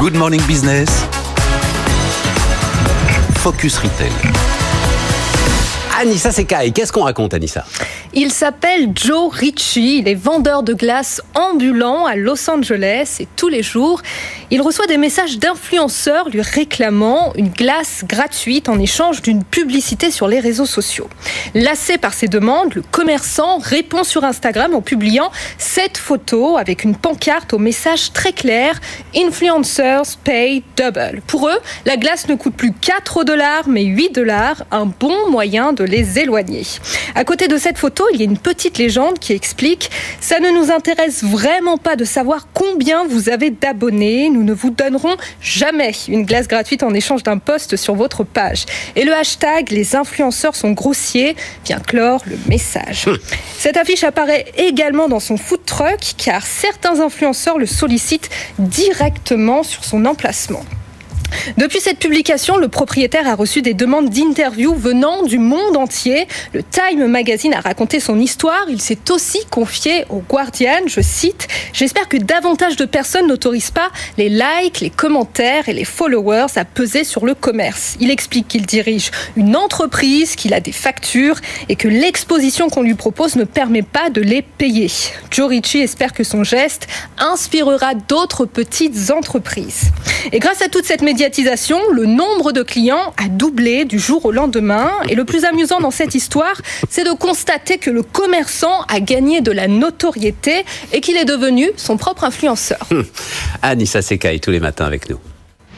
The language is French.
Good Morning Business. Focus Retail. Anissa Sekai, qu'est-ce qu'on raconte Anissa? Il s'appelle Joe Ritchie, il est vendeur de glace ambulant à Los Angeles et tous les jours, il reçoit des messages d'influenceurs lui réclamant une glace gratuite en échange d'une publicité sur les réseaux sociaux. Lassé par ces demandes, le commerçant répond sur Instagram en publiant cette photo avec une pancarte au message très clair Influencers pay double. Pour eux, la glace ne coûte plus 4 dollars mais 8 dollars, un bon moyen de les éloigner. À côté de cette photo, il y a une petite légende qui explique Ça ne nous intéresse vraiment pas de savoir combien vous avez d'abonnés. Nous ne vous donnerons jamais une glace gratuite en échange d'un post sur votre page. Et le hashtag Les influenceurs sont grossiers vient clore le message. Hum. Cette affiche apparaît également dans son food truck car certains influenceurs le sollicitent directement sur son emplacement. Depuis cette publication, le propriétaire a reçu des demandes d'interview venant du monde entier. Le Time Magazine a raconté son histoire. Il s'est aussi confié au Guardian. Je cite J'espère que davantage de personnes n'autorisent pas les likes, les commentaires et les followers à peser sur le commerce. Il explique qu'il dirige une entreprise, qu'il a des factures et que l'exposition qu'on lui propose ne permet pas de les payer. Joe Ritchie espère que son geste inspirera d'autres petites entreprises. Et grâce à toute cette médiatisation, le nombre de clients a doublé du jour au lendemain. Et le plus amusant dans cette histoire, c'est de constater que le commerçant a gagné de la notoriété et qu'il est devenu son propre influenceur. Anissa Sekai tous les matins avec nous.